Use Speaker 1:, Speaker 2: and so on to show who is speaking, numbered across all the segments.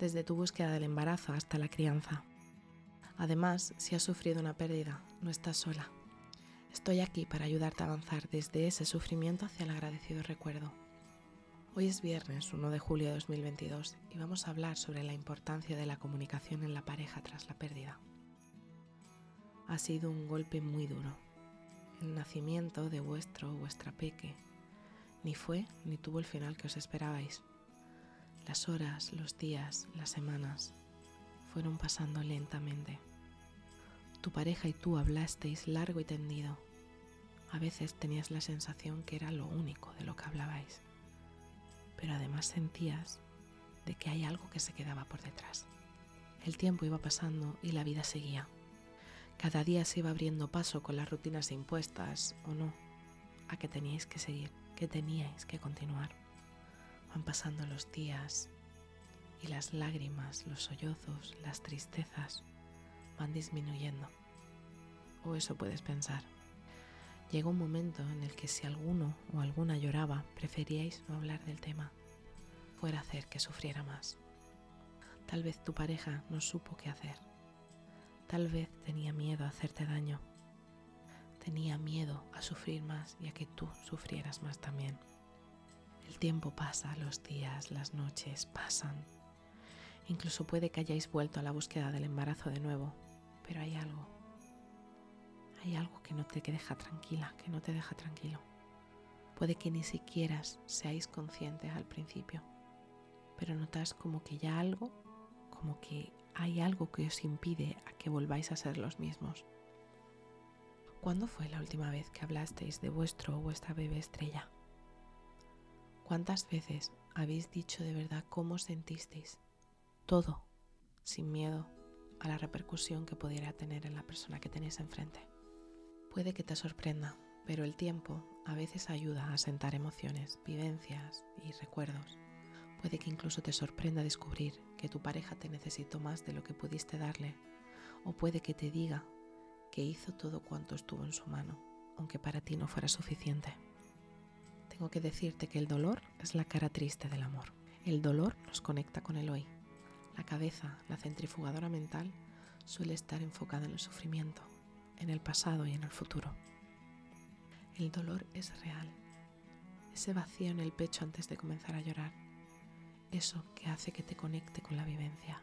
Speaker 1: desde tu búsqueda del embarazo hasta la crianza. Además, si has sufrido una pérdida, no estás sola. Estoy aquí para ayudarte a avanzar desde ese sufrimiento hacia el agradecido recuerdo. Hoy es viernes 1 de julio de 2022 y vamos a hablar sobre la importancia de la comunicación en la pareja tras la pérdida. Ha sido un golpe muy duro. El nacimiento de vuestro o vuestra peque ni fue ni tuvo el final que os esperabais. Las horas, los días, las semanas fueron pasando lentamente. Tu pareja y tú hablasteis largo y tendido. A veces tenías la sensación que era lo único de lo que hablabais, pero además sentías de que hay algo que se quedaba por detrás. El tiempo iba pasando y la vida seguía. Cada día se iba abriendo paso con las rutinas impuestas o no, a que teníais que seguir, que teníais que continuar. Van pasando los días y las lágrimas, los sollozos, las tristezas van disminuyendo. O eso puedes pensar. Llegó un momento en el que si alguno o alguna lloraba, preferíais no hablar del tema, fuera hacer que sufriera más. Tal vez tu pareja no supo qué hacer. Tal vez tenía miedo a hacerte daño. Tenía miedo a sufrir más y a que tú sufrieras más también. El tiempo pasa, los días, las noches pasan. Incluso puede que hayáis vuelto a la búsqueda del embarazo de nuevo, pero hay algo. Hay algo que no te deja tranquila, que no te deja tranquilo. Puede que ni siquiera seáis conscientes al principio, pero notas como que ya algo, como que hay algo que os impide a que volváis a ser los mismos. ¿Cuándo fue la última vez que hablasteis de vuestro o vuestra bebé estrella? ¿Cuántas veces habéis dicho de verdad cómo sentisteis? Todo, sin miedo a la repercusión que pudiera tener en la persona que tenéis enfrente. Puede que te sorprenda, pero el tiempo a veces ayuda a sentar emociones, vivencias y recuerdos. Puede que incluso te sorprenda descubrir que tu pareja te necesitó más de lo que pudiste darle, o puede que te diga que hizo todo cuanto estuvo en su mano, aunque para ti no fuera suficiente tengo que decirte que el dolor es la cara triste del amor. El dolor nos conecta con el hoy. La cabeza, la centrifugadora mental, suele estar enfocada en el sufrimiento, en el pasado y en el futuro. El dolor es real. Ese vacío en el pecho antes de comenzar a llorar. Eso que hace que te conecte con la vivencia.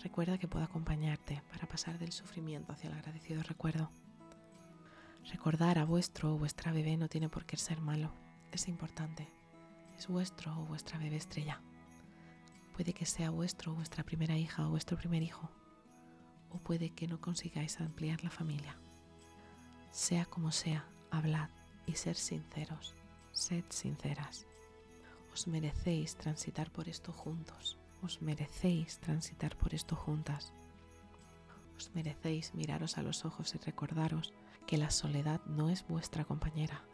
Speaker 1: Recuerda que puedo acompañarte para pasar del sufrimiento hacia el agradecido recuerdo. Recordar a vuestro o vuestra bebé no tiene por qué ser malo, es importante. Es vuestro o vuestra bebé estrella. Puede que sea vuestro o vuestra primera hija o vuestro primer hijo, o puede que no consigáis ampliar la familia. Sea como sea, hablad y ser sinceros, sed sinceras. Os merecéis transitar por esto juntos, os merecéis transitar por esto juntas. Merecéis miraros a los ojos y recordaros que la soledad no es vuestra compañera,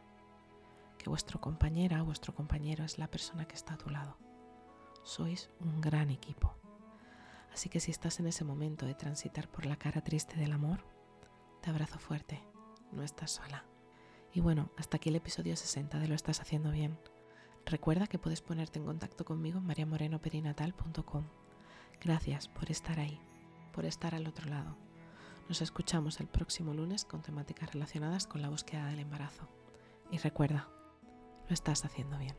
Speaker 1: que vuestro compañera o vuestro compañero es la persona que está a tu lado. Sois un gran equipo. Así que si estás en ese momento de transitar por la cara triste del amor, te abrazo fuerte, no estás sola. Y bueno, hasta aquí el episodio 60 de Lo estás haciendo bien. Recuerda que puedes ponerte en contacto conmigo en mariamorenoperinatal.com. Gracias por estar ahí, por estar al otro lado nos escuchamos el próximo lunes con temáticas relacionadas con la búsqueda del embarazo. Y recuerda, lo estás haciendo bien.